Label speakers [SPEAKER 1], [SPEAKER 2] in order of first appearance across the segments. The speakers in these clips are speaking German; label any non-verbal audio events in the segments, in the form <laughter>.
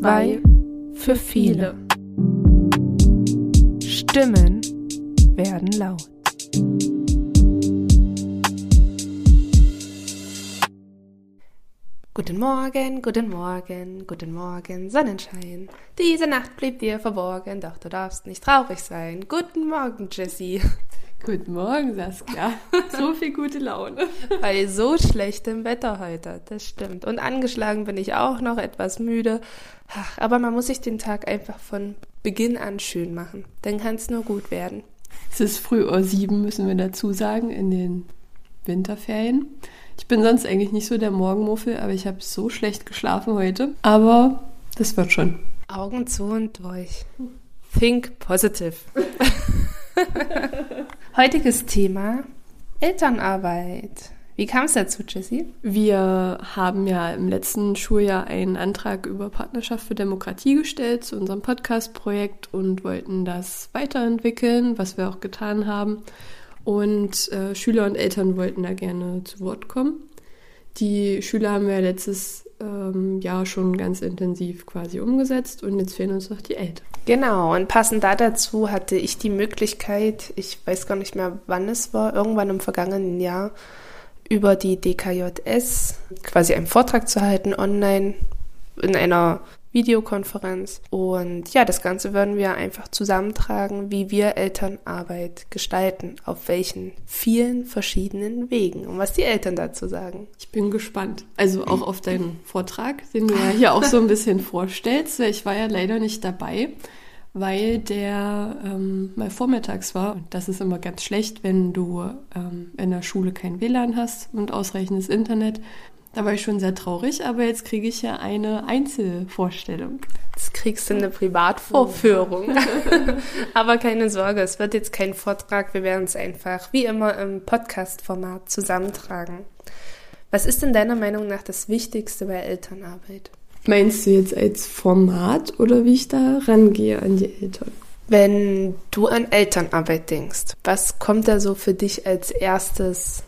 [SPEAKER 1] Zwei für viele. Stimmen werden laut. Guten Morgen, guten Morgen, guten Morgen, Sonnenschein. Diese Nacht blieb dir verborgen, doch du darfst nicht traurig sein. Guten Morgen, Jessie.
[SPEAKER 2] Guten Morgen, Saskia. <laughs> So viel gute Laune.
[SPEAKER 1] Bei so schlechtem Wetter heute, das stimmt. Und angeschlagen bin ich auch noch, etwas müde. Ach, aber man muss sich den Tag einfach von Beginn an schön machen. Dann kann es nur gut werden.
[SPEAKER 2] Es ist früh Uhr sieben, müssen wir dazu sagen, in den Winterferien. Ich bin sonst eigentlich nicht so der Morgenmuffel, aber ich habe so schlecht geschlafen heute. Aber das wird schon.
[SPEAKER 1] Augen zu und durch. Think positive. <laughs> Heutiges Thema Elternarbeit. Wie kam es dazu, Jessie?
[SPEAKER 2] Wir haben ja im letzten Schuljahr einen Antrag über Partnerschaft für Demokratie gestellt zu unserem Podcast-Projekt und wollten das weiterentwickeln, was wir auch getan haben. Und äh, Schüler und Eltern wollten da gerne zu Wort kommen. Die Schüler haben wir letztes ähm, Jahr schon ganz intensiv quasi umgesetzt und jetzt fehlen uns noch die Eltern.
[SPEAKER 1] Genau, und passend da dazu hatte ich die Möglichkeit, ich weiß gar nicht mehr, wann es war, irgendwann im vergangenen Jahr, über die DKJS quasi einen Vortrag zu halten online in einer Videokonferenz. Und ja, das Ganze würden wir einfach zusammentragen, wie wir Elternarbeit gestalten, auf welchen vielen verschiedenen Wegen und was die Eltern dazu sagen.
[SPEAKER 2] Ich bin gespannt. Also auch auf deinen Vortrag, den du ja hier auch so ein bisschen <laughs> vorstellst. Ich war ja leider nicht dabei, weil der ähm, mal vormittags war. Und das ist immer ganz schlecht, wenn du ähm, in der Schule kein WLAN hast und ausreichendes Internet. Da war ich schon sehr traurig, aber jetzt kriege ich ja eine Einzelvorstellung.
[SPEAKER 1] Jetzt kriegst du eine Privatvorführung. <laughs> aber keine Sorge, es wird jetzt kein Vortrag. Wir werden es einfach wie immer im Podcast-Format zusammentragen. Was ist denn deiner Meinung nach das Wichtigste bei Elternarbeit?
[SPEAKER 2] Meinst du jetzt als Format oder wie ich da rangehe an die Eltern?
[SPEAKER 1] Wenn du an Elternarbeit denkst, was kommt da so für dich als erstes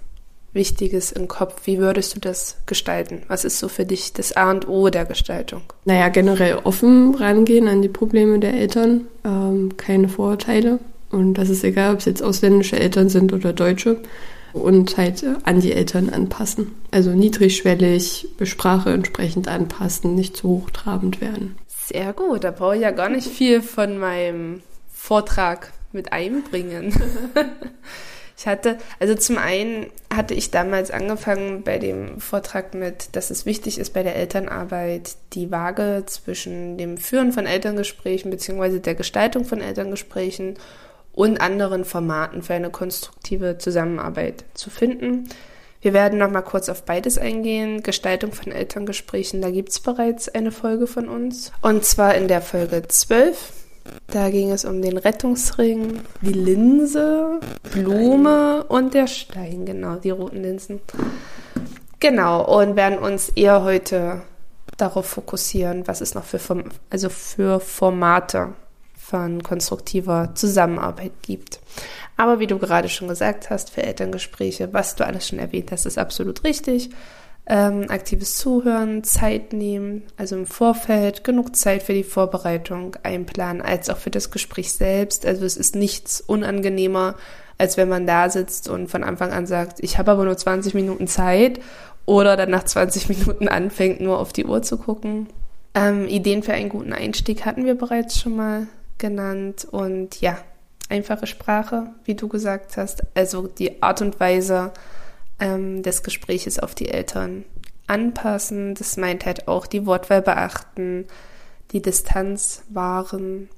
[SPEAKER 1] Wichtiges im Kopf? Wie würdest du das gestalten? Was ist so für dich das A und O der Gestaltung?
[SPEAKER 2] Naja, generell offen rangehen an die Probleme der Eltern, ähm, keine Vorurteile. Und das ist egal, ob es jetzt ausländische Eltern sind oder deutsche. Und halt äh, an die Eltern anpassen. Also niedrigschwellig, Sprache entsprechend anpassen, nicht zu hochtrabend werden.
[SPEAKER 1] Sehr gut, da brauche ich ja gar nicht viel von meinem Vortrag mit einbringen. <laughs> Ich hatte, also zum einen hatte ich damals angefangen bei dem Vortrag mit, dass es wichtig ist bei der Elternarbeit, die Waage zwischen dem Führen von Elterngesprächen bzw. der Gestaltung von Elterngesprächen und anderen Formaten für eine konstruktive Zusammenarbeit zu finden. Wir werden noch mal kurz auf beides eingehen. Gestaltung von Elterngesprächen, da gibt es bereits eine Folge von uns. Und zwar in der Folge 12 da ging es um den Rettungsring, die Linse, Blume und der Stein, genau, die roten Linsen. Genau, und werden uns eher heute darauf fokussieren, was es noch für, also für Formate von konstruktiver Zusammenarbeit gibt. Aber wie du gerade schon gesagt hast, für Elterngespräche, was du alles schon erwähnt hast, ist absolut richtig ähm, aktives Zuhören, Zeit nehmen, also im Vorfeld genug Zeit für die Vorbereitung einplanen, als auch für das Gespräch selbst. Also es ist nichts unangenehmer, als wenn man da sitzt und von Anfang an sagt, ich habe aber nur 20 Minuten Zeit oder dann nach 20 Minuten anfängt, nur auf die Uhr zu gucken. Ähm, Ideen für einen guten Einstieg hatten wir bereits schon mal genannt und ja, einfache Sprache, wie du gesagt hast, also die Art und Weise, ähm, des Gespräches auf die Eltern anpassen. Das meint halt auch die Wortwahl beachten, die Distanz wahren,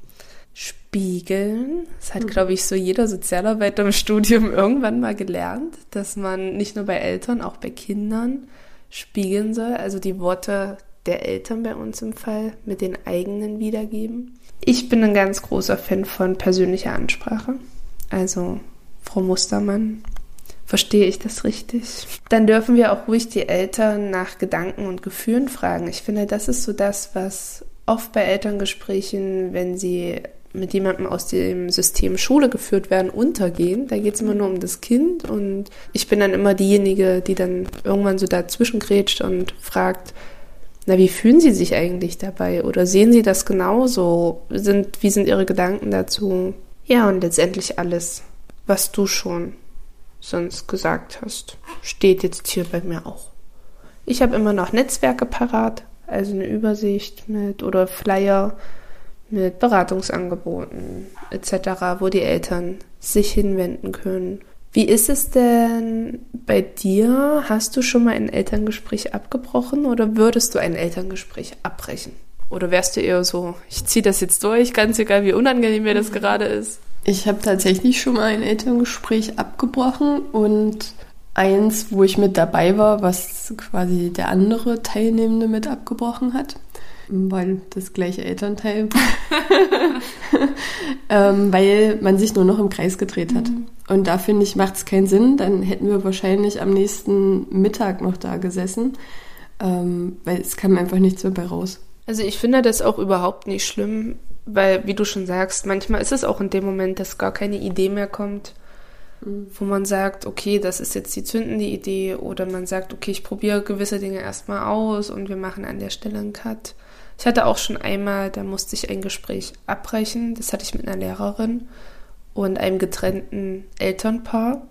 [SPEAKER 1] spiegeln. Das hat, mhm. glaube ich, so jeder Sozialarbeiter im Studium irgendwann mal gelernt, dass man nicht nur bei Eltern, auch bei Kindern spiegeln soll. Also die Worte der Eltern bei uns im Fall mit den eigenen wiedergeben. Ich bin ein ganz großer Fan von persönlicher Ansprache. Also Frau Mustermann, Verstehe ich das richtig? Dann dürfen wir auch ruhig die Eltern nach Gedanken und Gefühlen fragen. Ich finde, das ist so das, was oft bei Elterngesprächen, wenn sie mit jemandem aus dem System Schule geführt werden, untergehen. Da geht es immer nur um das Kind und ich bin dann immer diejenige, die dann irgendwann so dazwischen grätscht und fragt, na, wie fühlen Sie sich eigentlich dabei? Oder sehen Sie das genauso? Sind, wie sind Ihre Gedanken dazu? Ja, und letztendlich alles, was du schon sonst gesagt hast, steht jetzt hier bei mir auch. Ich habe immer noch Netzwerke parat, also eine Übersicht mit oder Flyer mit Beratungsangeboten etc., wo die Eltern sich hinwenden können. Wie ist es denn bei dir? Hast du schon mal ein Elterngespräch abgebrochen oder würdest du ein Elterngespräch abbrechen? Oder wärst du eher so, ich ziehe das jetzt durch, ganz egal wie unangenehm mir das <laughs> gerade ist?
[SPEAKER 2] Ich habe tatsächlich schon mal ein Elterngespräch abgebrochen und eins, wo ich mit dabei war, was quasi der andere Teilnehmende mit abgebrochen hat, weil das gleiche Elternteil, <laughs> ähm, weil man sich nur noch im Kreis gedreht hat. Mhm. Und da finde ich, macht es keinen Sinn. Dann hätten wir wahrscheinlich am nächsten Mittag noch da gesessen, ähm, weil es kam einfach nichts mehr bei raus.
[SPEAKER 1] Also ich finde das auch überhaupt nicht schlimm, weil, wie du schon sagst, manchmal ist es auch in dem Moment, dass gar keine Idee mehr kommt, mhm. wo man sagt, okay, das ist jetzt die zündende Idee, oder man sagt, okay, ich probiere gewisse Dinge erstmal aus und wir machen an der Stelle einen Cut. Ich hatte auch schon einmal, da musste ich ein Gespräch abbrechen, das hatte ich mit einer Lehrerin und einem getrennten Elternpaar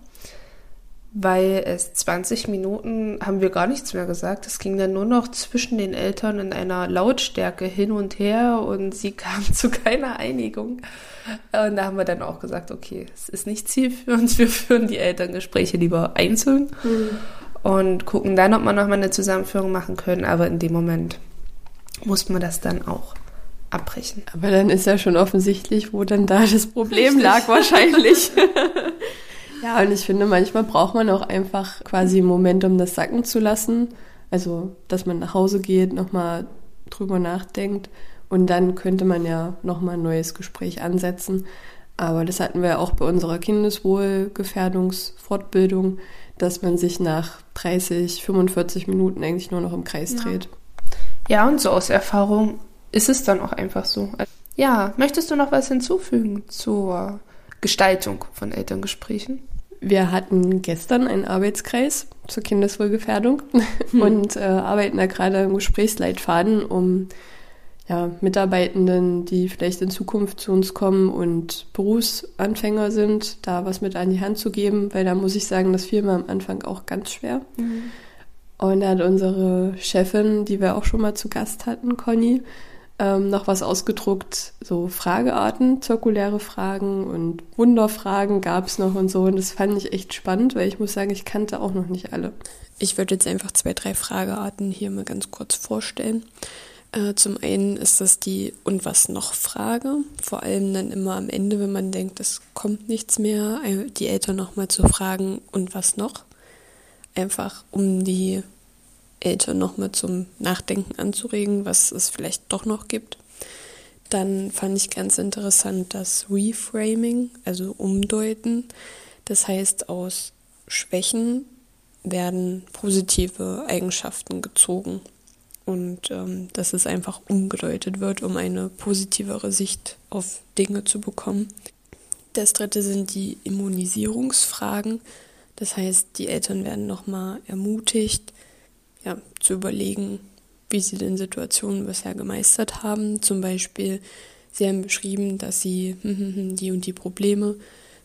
[SPEAKER 1] weil es 20 Minuten haben wir gar nichts mehr gesagt. Es ging dann nur noch zwischen den Eltern in einer Lautstärke hin und her und sie <laughs> kamen zu keiner Einigung. Und da haben wir dann auch gesagt, okay, es ist nicht Ziel für uns, wir führen die Elterngespräche lieber einzeln mhm. und gucken dann, ob wir nochmal eine Zusammenführung machen können. Aber in dem Moment muss man das dann auch abbrechen.
[SPEAKER 2] Aber dann ist ja schon offensichtlich, wo dann da das Problem Richtig. lag wahrscheinlich. <laughs> Ja, und ich finde, manchmal braucht man auch einfach quasi einen Moment, um das sacken zu lassen. Also, dass man nach Hause geht, nochmal drüber nachdenkt und dann könnte man ja nochmal ein neues Gespräch ansetzen. Aber das hatten wir auch bei unserer Kindeswohlgefährdungsfortbildung, dass man sich nach 30, 45 Minuten eigentlich nur noch im Kreis ja. dreht.
[SPEAKER 1] Ja, und so aus Erfahrung ist es dann auch einfach so. Ja, möchtest du noch was hinzufügen zur Gestaltung von Elterngesprächen?
[SPEAKER 2] Wir hatten gestern einen Arbeitskreis zur Kindeswohlgefährdung hm. und äh, arbeiten da gerade im Gesprächsleitfaden, um ja, Mitarbeitenden, die vielleicht in Zukunft zu uns kommen und Berufsanfänger sind, da was mit an die Hand zu geben, weil da muss ich sagen, das fiel mir am Anfang auch ganz schwer. Mhm. Und da hat unsere Chefin, die wir auch schon mal zu Gast hatten, Conny, ähm, noch was ausgedruckt, so Fragearten, zirkuläre Fragen und Wunderfragen gab es noch und so. Und das fand ich echt spannend, weil ich muss sagen, ich kannte auch noch nicht alle.
[SPEAKER 3] Ich würde jetzt einfach zwei, drei Fragearten hier mal ganz kurz vorstellen. Äh, zum einen ist das die Und was noch Frage. Vor allem dann immer am Ende, wenn man denkt, es kommt nichts mehr, äh, die Eltern nochmal zu fragen, und was noch? Einfach um die Eltern nochmal zum Nachdenken anzuregen, was es vielleicht doch noch gibt. Dann fand ich ganz interessant das Reframing, also Umdeuten. Das heißt, aus Schwächen werden positive Eigenschaften gezogen und ähm, dass es einfach umgedeutet wird, um eine positivere Sicht auf Dinge zu bekommen. Das dritte sind die Immunisierungsfragen. Das heißt, die Eltern werden nochmal ermutigt, ja, zu überlegen, wie sie den Situationen bisher gemeistert haben. Zum Beispiel, sie haben beschrieben, dass sie <laughs> die und die Probleme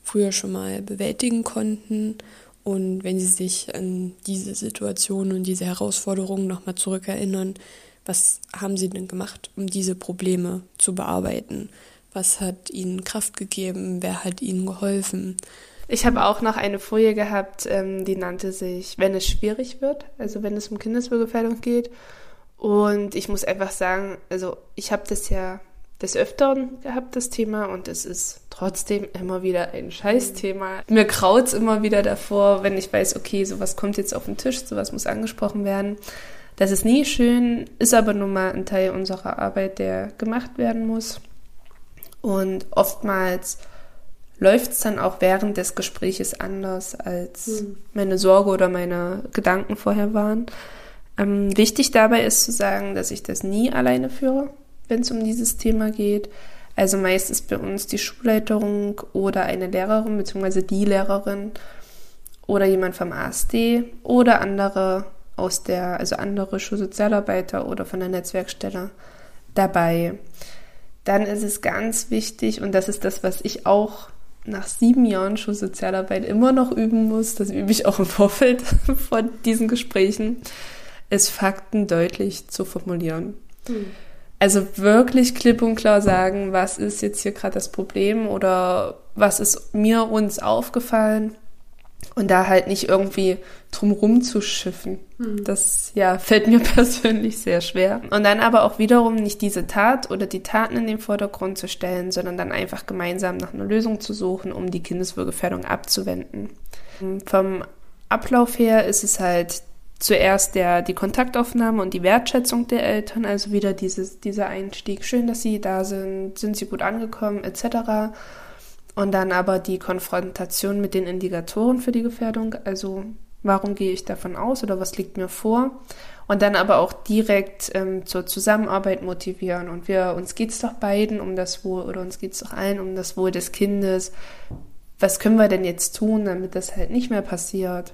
[SPEAKER 3] früher schon mal bewältigen konnten. Und wenn sie sich an diese Situation und diese Herausforderungen nochmal zurückerinnern, was haben sie denn gemacht, um diese Probleme zu bearbeiten? Was hat ihnen Kraft gegeben? Wer hat ihnen geholfen?
[SPEAKER 1] Ich habe auch noch eine Folie gehabt, ähm, die nannte sich, wenn es schwierig wird, also wenn es um Kindeswohlgefährdung geht. Und ich muss einfach sagen, also ich habe das ja des Öfteren gehabt, das Thema, und es ist trotzdem immer wieder ein Scheißthema. Mir kraut's immer wieder davor, wenn ich weiß, okay, sowas kommt jetzt auf den Tisch, sowas muss angesprochen werden. Das ist nie schön, ist aber nun mal ein Teil unserer Arbeit, der gemacht werden muss. Und oftmals läuft es dann auch während des Gespräches anders, als mhm. meine Sorge oder meine Gedanken vorher waren. Ähm, wichtig dabei ist zu sagen, dass ich das nie alleine führe, wenn es um dieses Thema geht. Also meist ist bei uns die Schulleitung oder eine Lehrerin beziehungsweise die Lehrerin oder jemand vom ASD oder andere aus der, also andere Schulsozialarbeiter oder von der Netzwerkstelle dabei. Dann ist es ganz wichtig, und das ist das, was ich auch nach sieben Jahren Schulsozialarbeit immer noch üben muss, das übe ich auch im Vorfeld <laughs> von diesen Gesprächen, ist Fakten deutlich zu formulieren. Mhm. Also wirklich klipp und klar sagen, was ist jetzt hier gerade das Problem oder was ist mir uns aufgefallen und da halt nicht irgendwie drumrum zu schiffen. Mhm. Das ja fällt mir <laughs> persönlich sehr schwer. Und dann aber auch wiederum nicht diese Tat oder die Taten in den Vordergrund zu stellen, sondern dann einfach gemeinsam nach einer Lösung zu suchen, um die Kindeswohlgefährdung abzuwenden. Vom Ablauf her ist es halt zuerst der, die Kontaktaufnahme und die Wertschätzung der Eltern, also wieder dieses, dieser Einstieg. Schön, dass sie da sind, sind sie gut angekommen, etc. Und dann aber die Konfrontation mit den Indikatoren für die Gefährdung, also warum gehe ich davon aus oder was liegt mir vor? Und dann aber auch direkt ähm, zur Zusammenarbeit motivieren. Und wir, uns geht es doch beiden um das Wohl oder uns geht es doch allen um das Wohl des Kindes. Was können wir denn jetzt tun, damit das halt nicht mehr passiert?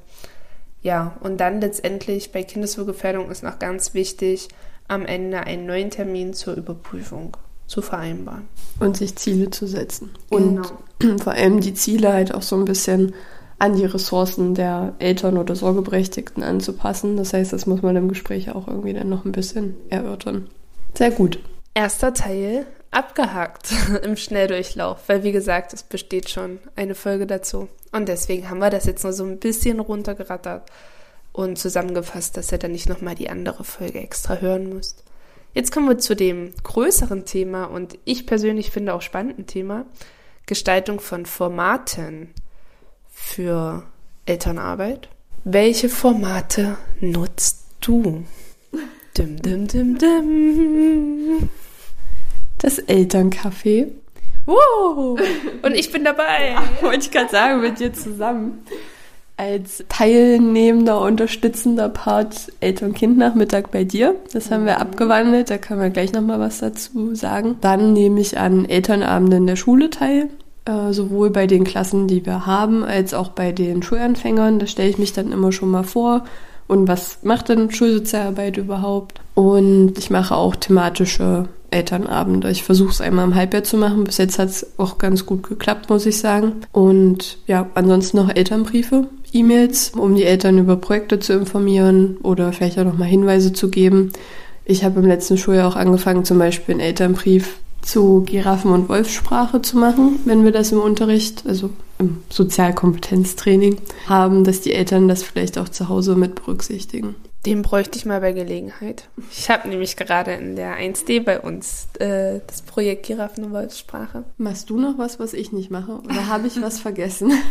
[SPEAKER 1] Ja, und dann letztendlich bei Kindeswohlgefährdung ist noch ganz wichtig, am Ende einen neuen Termin zur Überprüfung zu vereinbaren.
[SPEAKER 2] Und sich Ziele zu setzen. Und genau. <clears throat> vor allem die Ziele halt auch so ein bisschen an die Ressourcen der Eltern oder Sorgeberechtigten anzupassen. Das heißt, das muss man im Gespräch auch irgendwie dann noch ein bisschen erörtern. Sehr gut.
[SPEAKER 1] Erster Teil abgehakt <laughs> im Schnelldurchlauf, weil wie gesagt, es besteht schon eine Folge dazu. Und deswegen haben wir das jetzt nur so ein bisschen runtergerattert und zusammengefasst, dass ihr dann nicht nochmal die andere Folge extra hören müsst. Jetzt kommen wir zu dem größeren Thema und ich persönlich finde auch spannenden Thema, Gestaltung von Formaten für Elternarbeit. Welche Formate nutzt du?
[SPEAKER 2] Dim, dim, dim, dim. Das Elterncafé.
[SPEAKER 1] Wow! Und ich bin dabei.
[SPEAKER 2] Ja, wollte ich gerade sagen, mit dir zusammen. Als teilnehmender, unterstützender Part Eltern-Kind-Nachmittag bei dir. Das haben wir mhm. abgewandelt, da können wir gleich nochmal was dazu sagen. Dann nehme ich an Elternabenden in der Schule teil. Äh, sowohl bei den Klassen, die wir haben, als auch bei den Schulanfängern. Da stelle ich mich dann immer schon mal vor. Und was macht denn Schulsozialarbeit überhaupt? Und ich mache auch thematische Elternabende. Ich versuche es einmal im Halbjahr zu machen. Bis jetzt hat es auch ganz gut geklappt, muss ich sagen. Und ja, ansonsten noch Elternbriefe, E-Mails, um die Eltern über Projekte zu informieren oder vielleicht auch nochmal Hinweise zu geben. Ich habe im letzten Schuljahr auch angefangen, zum Beispiel einen Elternbrief zu Giraffen- und Wolfssprache zu machen, wenn wir das im Unterricht, also im Sozialkompetenztraining haben, dass die Eltern das vielleicht auch zu Hause mit berücksichtigen.
[SPEAKER 1] Den bräuchte ich mal bei Gelegenheit. Ich habe nämlich gerade in der 1D bei uns äh, das Projekt Giraffen- und Wolfssprache.
[SPEAKER 2] Machst du noch was, was ich nicht mache? Oder habe ich was vergessen? <laughs>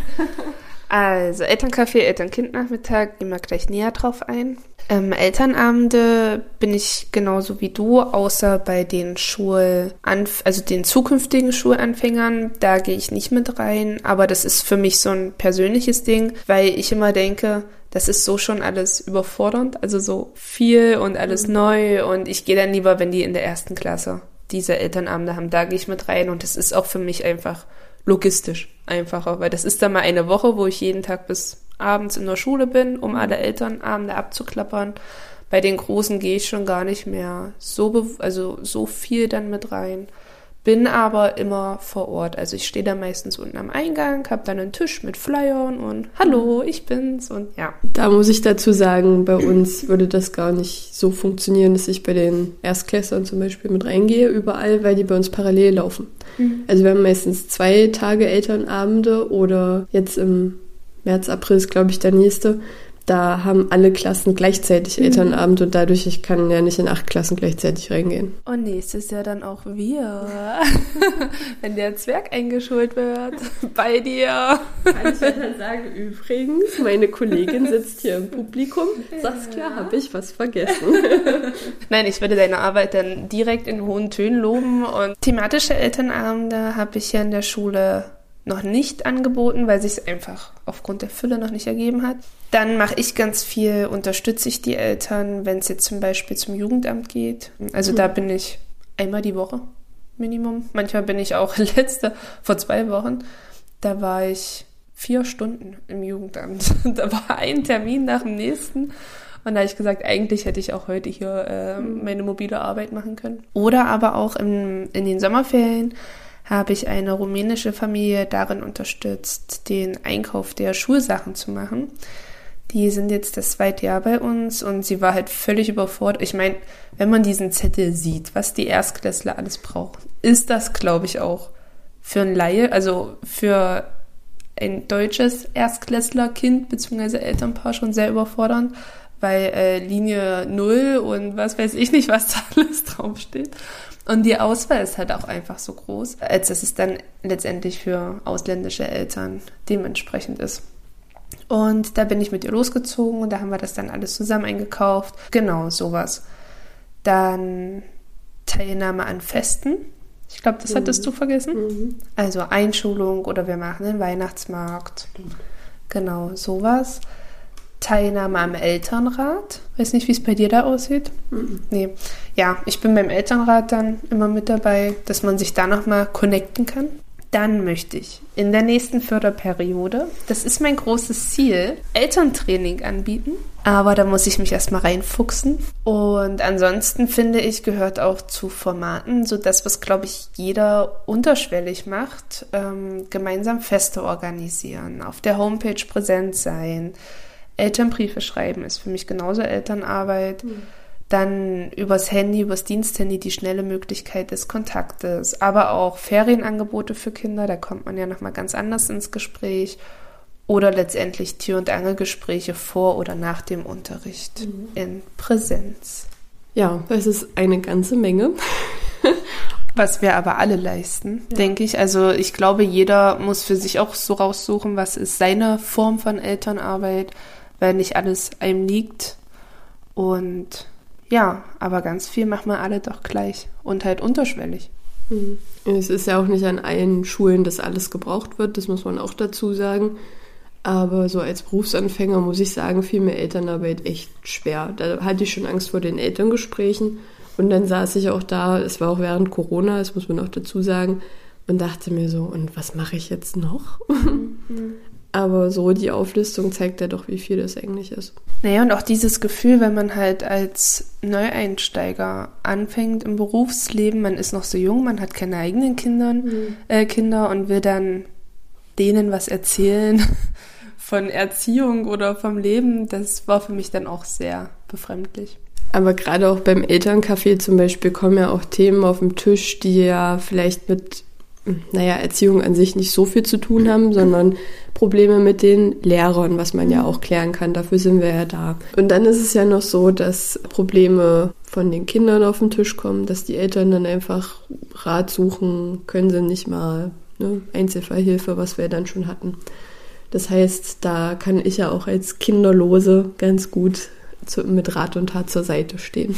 [SPEAKER 1] Also Elterncafé, Eltern-Kind-Nachmittag, gehen wir gleich näher drauf ein. Ähm, Elternabende bin ich genauso wie du, außer bei den Schul, also den zukünftigen Schulanfängern, da gehe ich nicht mit rein. Aber das ist für mich so ein persönliches Ding, weil ich immer denke, das ist so schon alles überfordernd, also so viel und alles mhm. neu. Und ich gehe dann lieber, wenn die in der ersten Klasse diese Elternabende haben, da gehe ich mit rein. Und das ist auch für mich einfach logistisch einfacher, weil das ist dann mal eine Woche, wo ich jeden Tag bis abends in der Schule bin, um alle Elternabende abzuklappern. Bei den Großen gehe ich schon gar nicht mehr so, also so viel dann mit rein. Bin aber immer vor Ort. Also ich stehe da meistens unten am Eingang, habe dann einen Tisch mit Flyern und Hallo, ich bin's und ja.
[SPEAKER 2] Da muss ich dazu sagen, bei uns würde das gar nicht so funktionieren, dass ich bei den Erstklässlern zum Beispiel mit reingehe, überall, weil die bei uns parallel laufen. Mhm. Also wir haben meistens zwei Tage Elternabende oder jetzt im März, April ist, glaube ich, der nächste. Da haben alle Klassen gleichzeitig mhm. Elternabend und dadurch, ich kann ja nicht in acht Klassen gleichzeitig reingehen.
[SPEAKER 1] Und nächstes Jahr dann auch wir. <laughs> Wenn der Zwerg eingeschult wird. <laughs> Bei dir.
[SPEAKER 2] Kann ich dann sagen, übrigens, meine Kollegin sitzt hier im Publikum. Saskia, ja. habe ich was vergessen. <laughs>
[SPEAKER 1] Nein, ich würde deine Arbeit dann direkt in hohen Tönen loben. Und thematische Elternabende habe ich ja in der Schule noch nicht angeboten, weil sich es einfach aufgrund der Fülle noch nicht ergeben hat. Dann mache ich ganz viel, unterstütze ich die Eltern, wenn es jetzt zum Beispiel zum Jugendamt geht. Also mhm. da bin ich einmal die Woche Minimum. Manchmal bin ich auch <laughs> letzte, vor zwei Wochen, da war ich vier Stunden im Jugendamt. <laughs> da war ein Termin nach dem nächsten. Und da habe ich gesagt, eigentlich hätte ich auch heute hier äh, meine mobile Arbeit machen können. Oder aber auch im, in den Sommerferien habe ich eine rumänische Familie darin unterstützt, den Einkauf der Schulsachen zu machen. Die sind jetzt das zweite Jahr bei uns und sie war halt völlig überfordert. Ich meine, wenn man diesen Zettel sieht, was die Erstklässler alles brauchen, ist das, glaube ich, auch für ein Laie, also für ein deutsches Erstklässlerkind bzw. Elternpaar schon sehr überfordernd, weil äh, Linie 0 und was weiß ich nicht, was da <laughs> alles draufsteht. Und die Auswahl ist halt auch einfach so groß, als dass es dann letztendlich für ausländische Eltern dementsprechend ist. Und da bin ich mit ihr losgezogen und da haben wir das dann alles zusammen eingekauft. Genau, sowas. Dann Teilnahme an Festen. Ich glaube, das mhm. hattest du vergessen. Mhm. Also Einschulung oder wir machen den Weihnachtsmarkt. Genau, sowas. Teilnahme am Elternrat. Weiß nicht, wie es bei dir da aussieht. Mhm. Nee. Ja, ich bin beim Elternrat dann immer mit dabei, dass man sich da nochmal connecten kann. Dann möchte ich in der nächsten Förderperiode, das ist mein großes Ziel, Elterntraining anbieten. Aber da muss ich mich erstmal reinfuchsen. Und ansonsten finde ich, gehört auch zu Formaten, so das, was, glaube ich, jeder unterschwellig macht, ähm, gemeinsam Feste organisieren, auf der Homepage präsent sein, Elternbriefe schreiben ist für mich genauso Elternarbeit. Mhm dann übers Handy, übers Diensthandy die schnelle Möglichkeit des Kontaktes, aber auch Ferienangebote für Kinder, da kommt man ja nochmal ganz anders ins Gespräch. Oder letztendlich Tür- und Angelgespräche vor oder nach dem Unterricht mhm. in Präsenz.
[SPEAKER 2] Ja, das ist eine ganze Menge.
[SPEAKER 1] was wir aber alle leisten, ja. denke ich. Also ich glaube, jeder muss für sich auch so raussuchen, was ist seine Form von Elternarbeit, weil nicht alles einem liegt. Und ja, aber ganz viel machen wir alle doch gleich und halt unterschwellig.
[SPEAKER 2] Mhm. Es ist ja auch nicht an allen Schulen, dass alles gebraucht wird, das muss man auch dazu sagen. Aber so als Berufsanfänger muss ich sagen, fiel mir Elternarbeit echt schwer. Da hatte ich schon Angst vor den Elterngesprächen. Und dann saß ich auch da, es war auch während Corona, das muss man auch dazu sagen, und dachte mir so, und was mache ich jetzt noch? Mhm. <laughs> Aber so die Auflistung zeigt ja doch, wie viel das eigentlich ist.
[SPEAKER 1] Naja, und auch dieses Gefühl, wenn man halt als Neueinsteiger anfängt im Berufsleben, man ist noch so jung, man hat keine eigenen Kindern, mhm. äh, Kinder und will dann denen was erzählen <laughs> von Erziehung oder vom Leben, das war für mich dann auch sehr befremdlich.
[SPEAKER 2] Aber gerade auch beim Elterncafé zum Beispiel kommen ja auch Themen auf den Tisch, die ja vielleicht mit naja, Erziehung an sich nicht so viel zu tun haben, sondern Probleme mit den Lehrern, was man ja auch klären kann. Dafür sind wir ja da. Und dann ist es ja noch so, dass Probleme von den Kindern auf den Tisch kommen, dass die Eltern dann einfach Rat suchen, können sie nicht mal ne, Einzelfallhilfe, was wir dann schon hatten. Das heißt, da kann ich ja auch als Kinderlose ganz gut zu, mit Rat und Tat zur Seite stehen.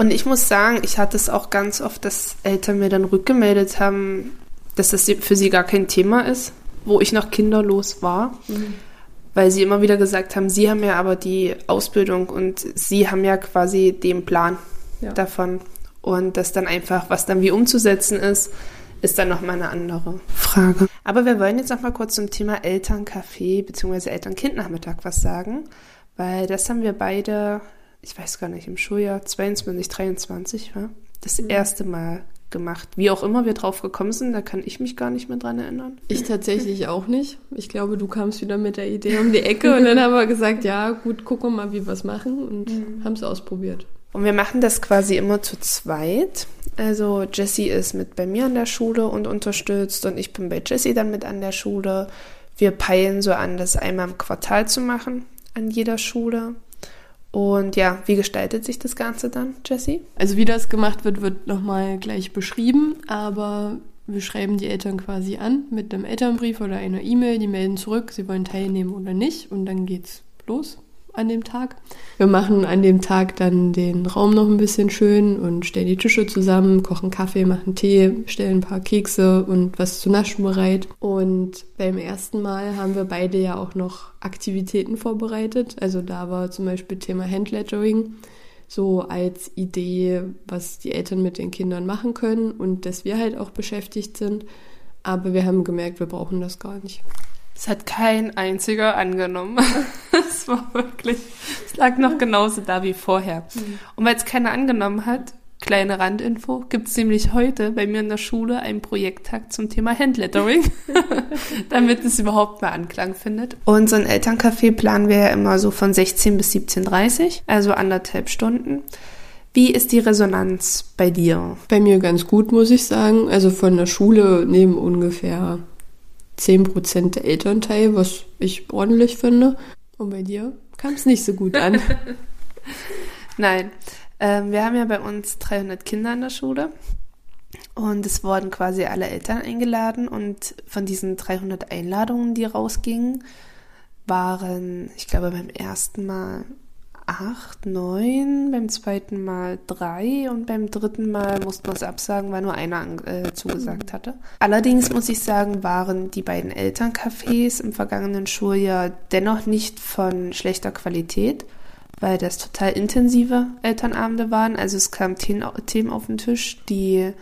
[SPEAKER 1] Und ich muss sagen, ich hatte es auch ganz oft, dass Eltern mir dann rückgemeldet haben, dass das für sie gar kein Thema ist, wo ich noch kinderlos war. Mhm. Weil sie immer wieder gesagt haben, sie haben ja aber die Ausbildung und sie haben ja quasi den Plan ja. davon. Und das dann einfach, was dann wie umzusetzen ist, ist dann nochmal eine andere Frage. Aber wir wollen jetzt nochmal kurz zum Thema Elterncafé bzw. Eltern-Kind-Nachmittag was sagen, weil das haben wir beide ich weiß gar nicht, im Schuljahr 22, 23 war, das mhm. erste Mal gemacht. Wie auch immer wir drauf gekommen sind, da kann ich mich gar nicht mehr dran erinnern.
[SPEAKER 2] Ich tatsächlich auch nicht. Ich glaube, du kamst wieder mit der Idee um die Ecke <laughs> und dann haben wir gesagt, ja, gut, gucken wir mal, wie wir es machen und mhm. haben es ausprobiert.
[SPEAKER 1] Und wir machen das quasi immer zu zweit. Also Jessie ist mit bei mir an der Schule und unterstützt und ich bin bei Jessie dann mit an der Schule. Wir peilen so an, das einmal im Quartal zu machen an jeder Schule. Und ja, wie gestaltet sich das Ganze dann, Jessie?
[SPEAKER 2] Also wie das gemacht wird, wird nochmal gleich beschrieben, aber wir schreiben die Eltern quasi an mit einem Elternbrief oder einer E-Mail, die melden zurück, sie wollen teilnehmen oder nicht. Und dann geht's los an dem Tag. Wir machen an dem Tag dann den Raum noch ein bisschen schön und stellen die Tische zusammen, kochen Kaffee, machen Tee, stellen ein paar Kekse und was zu naschen bereit. Und beim ersten Mal haben wir beide ja auch noch Aktivitäten vorbereitet. Also da war zum Beispiel Thema Handlettering so als Idee, was die Eltern mit den Kindern machen können und dass wir halt auch beschäftigt sind. Aber wir haben gemerkt, wir brauchen das gar nicht.
[SPEAKER 1] Es hat kein einziger angenommen. <laughs> es war wirklich, es lag noch genauso da wie vorher. Mhm. Und weil es keiner angenommen hat, kleine Randinfo, gibt es nämlich heute bei mir in der Schule einen Projekttag zum Thema Handlettering, <laughs> damit es überhaupt mal Anklang findet. Und so ein Elterncafé planen wir ja immer so von 16 bis 17.30 also anderthalb Stunden. Wie ist die Resonanz bei dir?
[SPEAKER 2] Bei mir ganz gut, muss ich sagen. Also von der Schule nehmen ungefähr 10% der Eltern teil, was ich ordentlich finde. Und bei dir kam es nicht so gut an. <laughs>
[SPEAKER 1] Nein, ähm, wir haben ja bei uns 300 Kinder in der Schule. Und es wurden quasi alle Eltern eingeladen. Und von diesen 300 Einladungen, die rausgingen, waren, ich glaube, beim ersten Mal acht, neun, beim zweiten Mal drei und beim dritten Mal mussten wir es absagen, weil nur einer äh, zugesagt hatte. Allerdings muss ich sagen, waren die beiden Elterncafés im vergangenen Schuljahr dennoch nicht von schlechter Qualität, weil das total intensive Elternabende waren. Also es kamen Themen auf den Tisch, die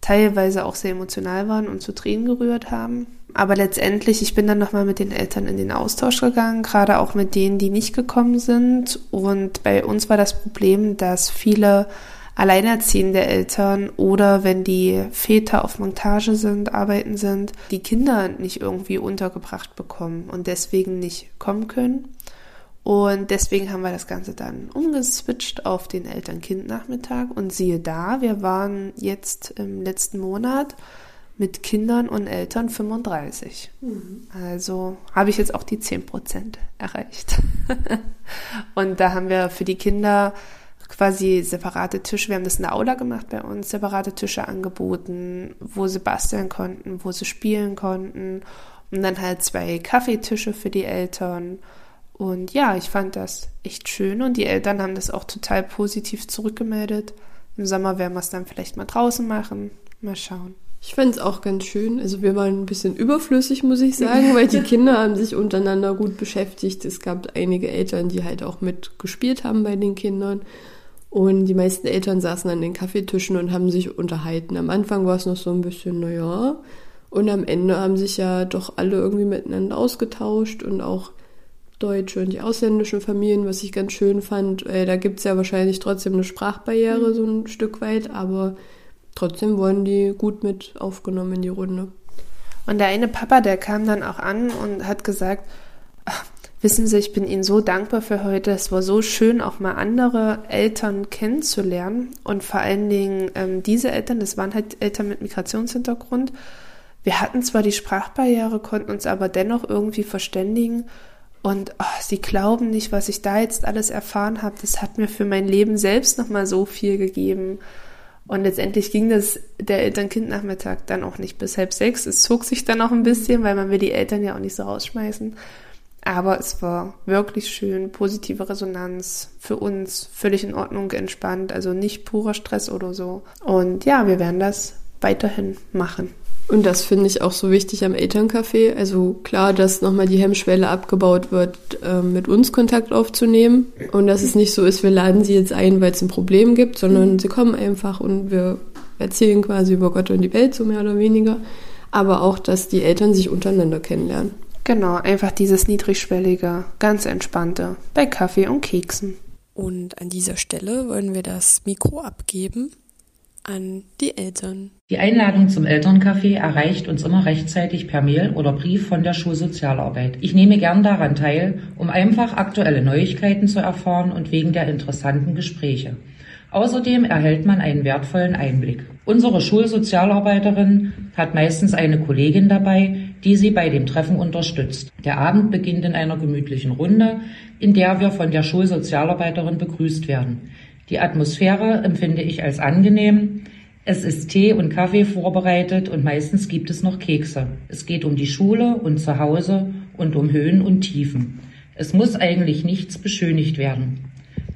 [SPEAKER 1] teilweise auch sehr emotional waren und zu Tränen gerührt haben. Aber letztendlich, ich bin dann nochmal mit den Eltern in den Austausch gegangen, gerade auch mit denen, die nicht gekommen sind. Und bei uns war das Problem, dass viele alleinerziehende Eltern oder wenn die Väter auf Montage sind, arbeiten sind, die Kinder nicht irgendwie untergebracht bekommen und deswegen nicht kommen können. Und deswegen haben wir das Ganze dann umgeswitcht auf den Eltern-Kind-Nachmittag. Und siehe da, wir waren jetzt im letzten Monat mit Kindern und Eltern 35. Mhm. Also habe ich jetzt auch die 10 Prozent erreicht. <laughs> und da haben wir für die Kinder quasi separate Tische, wir haben das in der Aula gemacht bei uns, separate Tische angeboten, wo sie basteln konnten, wo sie spielen konnten und dann halt zwei Kaffeetische für die Eltern. Und ja, ich fand das echt schön und die Eltern haben das auch total positiv zurückgemeldet. Im Sommer werden wir es dann vielleicht mal draußen machen. Mal schauen.
[SPEAKER 2] Ich fand es auch ganz schön. Also wir waren ein bisschen überflüssig, muss ich sagen, weil die Kinder haben sich untereinander gut beschäftigt. Es gab einige Eltern, die halt auch mitgespielt haben bei den Kindern. Und die meisten Eltern saßen an den Kaffeetischen und haben sich unterhalten. Am Anfang war es noch so ein bisschen, naja. Und am Ende haben sich ja doch alle irgendwie miteinander ausgetauscht und auch deutsche und die ausländischen Familien, was ich ganz schön fand. Äh, da gibt es ja wahrscheinlich trotzdem eine Sprachbarriere mhm. so ein Stück weit, aber trotzdem wurden die gut mit aufgenommen in die Runde.
[SPEAKER 1] Und der eine Papa, der kam dann auch an und hat gesagt, ach, wissen Sie, ich bin Ihnen so dankbar für heute. Es war so schön, auch mal andere Eltern kennenzulernen. Und vor allen Dingen ähm, diese Eltern, das waren halt Eltern mit Migrationshintergrund. Wir hatten zwar die Sprachbarriere, konnten uns aber dennoch irgendwie verständigen. Und oh, sie glauben nicht, was ich da jetzt alles erfahren habe. Das hat mir für mein Leben selbst nochmal so viel gegeben. Und letztendlich ging das der Eltern-Kind-Nachmittag dann auch nicht bis halb sechs. Es zog sich dann auch ein bisschen, weil man will die Eltern ja auch nicht so rausschmeißen. Aber es war wirklich schön, positive Resonanz für uns, völlig in Ordnung, entspannt, also nicht purer Stress oder so. Und ja, wir werden das weiterhin machen.
[SPEAKER 2] Und das finde ich auch so wichtig am Elterncafé. Also klar, dass nochmal die Hemmschwelle abgebaut wird, äh, mit uns Kontakt aufzunehmen. Und dass es nicht so ist, wir laden sie jetzt ein, weil es ein Problem gibt, sondern sie kommen einfach und wir erzählen quasi über Gott und die Welt, so mehr oder weniger. Aber auch, dass die Eltern sich untereinander kennenlernen.
[SPEAKER 1] Genau, einfach dieses niedrigschwellige, ganz entspannte bei Kaffee und Keksen.
[SPEAKER 3] Und an dieser Stelle wollen wir das Mikro abgeben an die Eltern.
[SPEAKER 4] Die Einladung zum Elterncafé erreicht uns immer rechtzeitig per Mail oder Brief von der Schulsozialarbeit. Ich nehme gern daran teil, um einfach aktuelle Neuigkeiten zu erfahren und wegen der interessanten Gespräche. Außerdem erhält man einen wertvollen Einblick. Unsere Schulsozialarbeiterin hat meistens eine Kollegin dabei, die sie bei dem Treffen unterstützt. Der Abend beginnt in einer gemütlichen Runde, in der wir von der Schulsozialarbeiterin begrüßt werden. Die Atmosphäre empfinde ich als angenehm. Es ist Tee und Kaffee vorbereitet und meistens gibt es noch Kekse. Es geht um die Schule und zu Hause und um Höhen und Tiefen. Es muss eigentlich nichts beschönigt werden.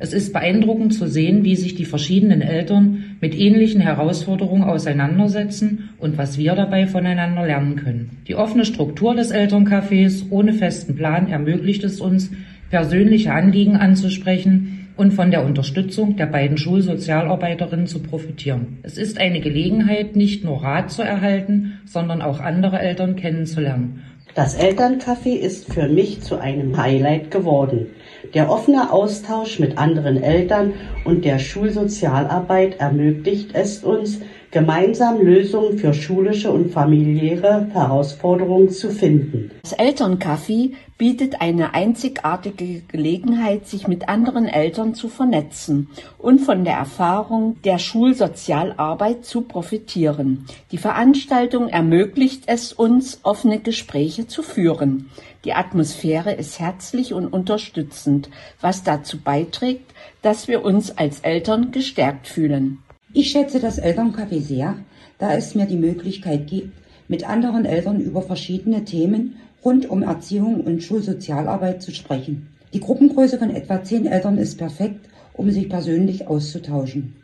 [SPEAKER 4] Es ist beeindruckend zu sehen, wie sich die verschiedenen Eltern mit ähnlichen Herausforderungen auseinandersetzen und was wir dabei voneinander lernen können. Die offene Struktur des Elterncafés ohne festen Plan ermöglicht es uns, persönliche Anliegen anzusprechen und von der Unterstützung der beiden Schulsozialarbeiterinnen zu profitieren. Es ist eine Gelegenheit, nicht nur Rat zu erhalten, sondern auch andere Eltern kennenzulernen.
[SPEAKER 5] Das Elterncafé ist für mich zu einem Highlight geworden. Der offene Austausch mit anderen Eltern und der Schulsozialarbeit ermöglicht es uns, gemeinsam Lösungen für schulische und familiäre Herausforderungen zu finden.
[SPEAKER 6] Das Elterncafé bietet eine einzigartige Gelegenheit, sich mit anderen Eltern zu vernetzen und von der Erfahrung der Schulsozialarbeit zu profitieren. Die Veranstaltung ermöglicht es uns, offene Gespräche zu führen. Die Atmosphäre ist herzlich und unterstützend, was dazu beiträgt, dass wir uns als Eltern gestärkt fühlen.
[SPEAKER 7] Ich schätze das Elterncafé sehr, da es mir die Möglichkeit gibt, mit anderen Eltern über verschiedene Themen rund um Erziehung und Schulsozialarbeit zu sprechen. Die Gruppengröße von etwa zehn Eltern ist perfekt, um sich persönlich auszutauschen.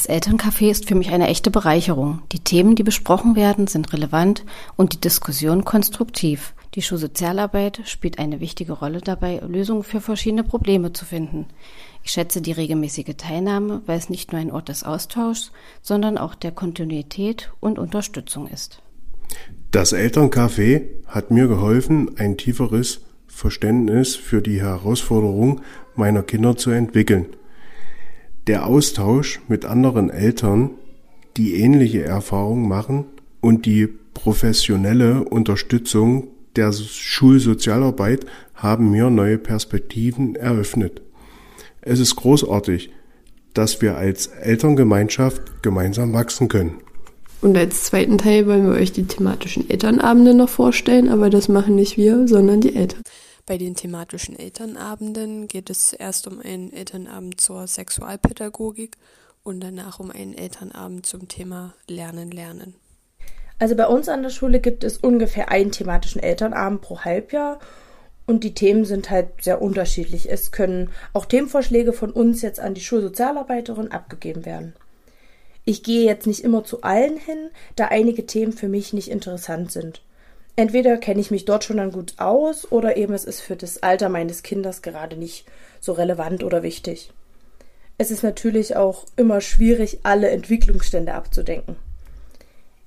[SPEAKER 8] Das Elterncafé ist für mich eine echte Bereicherung. Die Themen, die besprochen werden, sind relevant und die Diskussion konstruktiv. Die Schulsozialarbeit spielt eine wichtige Rolle dabei, Lösungen für verschiedene Probleme zu finden. Ich schätze die regelmäßige Teilnahme, weil es nicht nur ein Ort des Austauschs, sondern auch der Kontinuität und Unterstützung ist.
[SPEAKER 9] Das Elterncafé hat mir geholfen, ein tieferes Verständnis für die Herausforderung meiner Kinder zu entwickeln. Der Austausch mit anderen Eltern, die ähnliche Erfahrungen machen und die professionelle Unterstützung der Schulsozialarbeit haben mir neue Perspektiven eröffnet. Es ist großartig, dass wir als Elterngemeinschaft gemeinsam wachsen können.
[SPEAKER 2] Und als zweiten Teil wollen wir euch die thematischen Elternabende noch vorstellen, aber das machen nicht wir, sondern die Eltern.
[SPEAKER 3] Bei den thematischen Elternabenden geht es zuerst um einen Elternabend zur Sexualpädagogik und danach um einen Elternabend zum Thema Lernen, Lernen.
[SPEAKER 10] Also bei uns an der Schule gibt es ungefähr einen thematischen Elternabend pro Halbjahr und die Themen sind halt sehr unterschiedlich. Es können auch Themenvorschläge von uns jetzt an die Schulsozialarbeiterin abgegeben werden. Ich gehe jetzt nicht immer zu allen hin, da einige Themen für mich nicht interessant sind. Entweder kenne ich mich dort schon dann gut aus oder eben es ist für das Alter meines Kindes gerade nicht so relevant oder wichtig. Es ist natürlich auch immer schwierig, alle Entwicklungsstände abzudenken.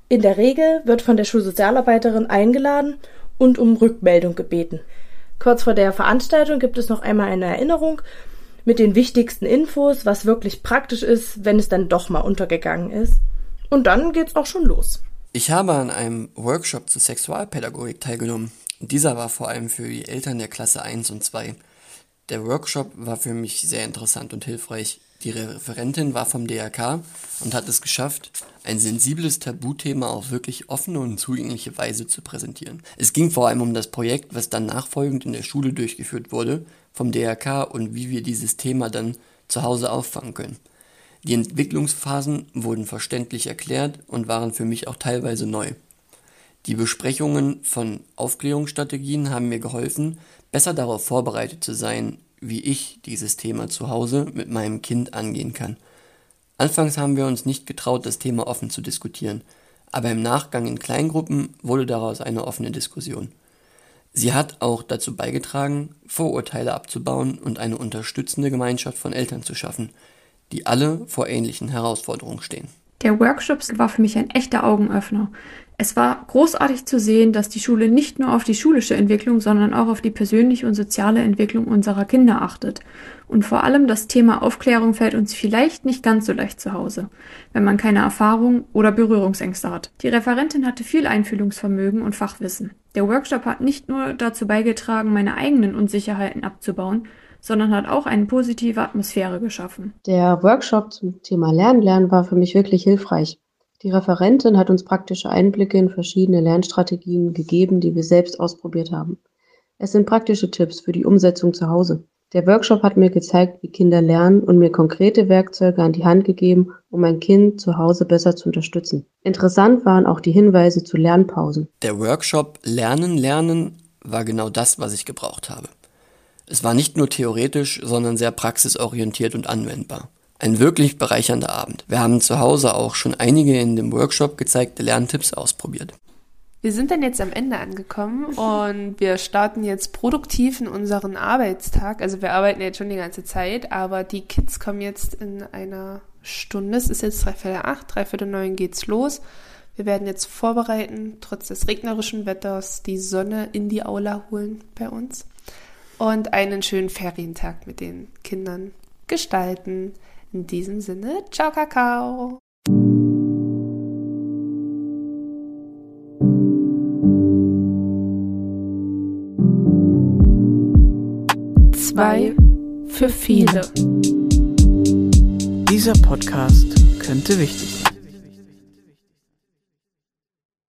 [SPEAKER 10] In der Regel wird von der Schulsozialarbeiterin eingeladen und um Rückmeldung gebeten. Kurz vor der Veranstaltung gibt es noch einmal eine Erinnerung mit den wichtigsten Infos, was wirklich praktisch ist, wenn es dann doch mal untergegangen ist. Und dann geht's auch schon los.
[SPEAKER 11] Ich habe an einem Workshop zur Sexualpädagogik teilgenommen. Dieser war vor allem für die Eltern der Klasse 1 und 2. Der Workshop war für mich sehr interessant und hilfreich. Die Referentin war vom DRK und hat es geschafft, ein sensibles Tabuthema auf wirklich offene und zugängliche Weise zu präsentieren. Es ging vor allem um das Projekt, was dann nachfolgend in der Schule durchgeführt wurde, vom DRK und wie wir dieses Thema dann zu Hause auffangen können. Die Entwicklungsphasen wurden verständlich erklärt und waren für mich auch teilweise neu. Die Besprechungen von Aufklärungsstrategien haben mir geholfen, besser darauf vorbereitet zu sein, wie ich dieses Thema zu Hause mit meinem Kind angehen kann. Anfangs haben wir uns nicht getraut, das Thema offen zu diskutieren, aber im Nachgang in Kleingruppen wurde daraus eine offene Diskussion. Sie hat auch dazu beigetragen, Vorurteile abzubauen und eine unterstützende Gemeinschaft von Eltern zu schaffen, die alle vor ähnlichen Herausforderungen stehen.
[SPEAKER 12] Der Workshop war für mich ein echter Augenöffner. Es war großartig zu sehen, dass die Schule nicht nur auf die schulische Entwicklung, sondern auch auf die persönliche und soziale Entwicklung unserer Kinder achtet. Und vor allem das Thema Aufklärung fällt uns vielleicht nicht ganz so leicht zu Hause, wenn man keine Erfahrung oder Berührungsängste hat. Die Referentin hatte viel Einfühlungsvermögen und Fachwissen. Der Workshop hat nicht nur dazu beigetragen, meine eigenen Unsicherheiten abzubauen, sondern hat auch eine positive Atmosphäre geschaffen.
[SPEAKER 13] Der Workshop zum Thema Lernen lernen war für mich wirklich hilfreich. Die Referentin hat uns praktische Einblicke in verschiedene Lernstrategien gegeben, die wir selbst ausprobiert haben. Es sind praktische Tipps für die Umsetzung zu Hause. Der Workshop hat mir gezeigt, wie Kinder lernen und mir konkrete Werkzeuge an die Hand gegeben, um mein Kind zu Hause besser zu unterstützen. Interessant waren auch die Hinweise zu Lernpausen.
[SPEAKER 11] Der Workshop Lernen, Lernen war genau das, was ich gebraucht habe. Es war nicht nur theoretisch, sondern sehr praxisorientiert und anwendbar. Ein wirklich bereichernder Abend. Wir haben zu Hause auch schon einige in dem Workshop gezeigte Lerntipps ausprobiert.
[SPEAKER 1] Wir sind dann jetzt am Ende angekommen und wir starten jetzt produktiv in unseren Arbeitstag. Also wir arbeiten jetzt schon die ganze Zeit, aber die Kids kommen jetzt in einer Stunde. Es ist jetzt dreiviertel acht, dreiviertel neun geht's los. Wir werden jetzt vorbereiten, trotz des regnerischen Wetters, die Sonne in die Aula holen bei uns. Und einen schönen Ferientag mit den Kindern gestalten. In diesem Sinne, ciao Kakao.
[SPEAKER 14] Zwei für viele. Dieser Podcast könnte wichtig sein.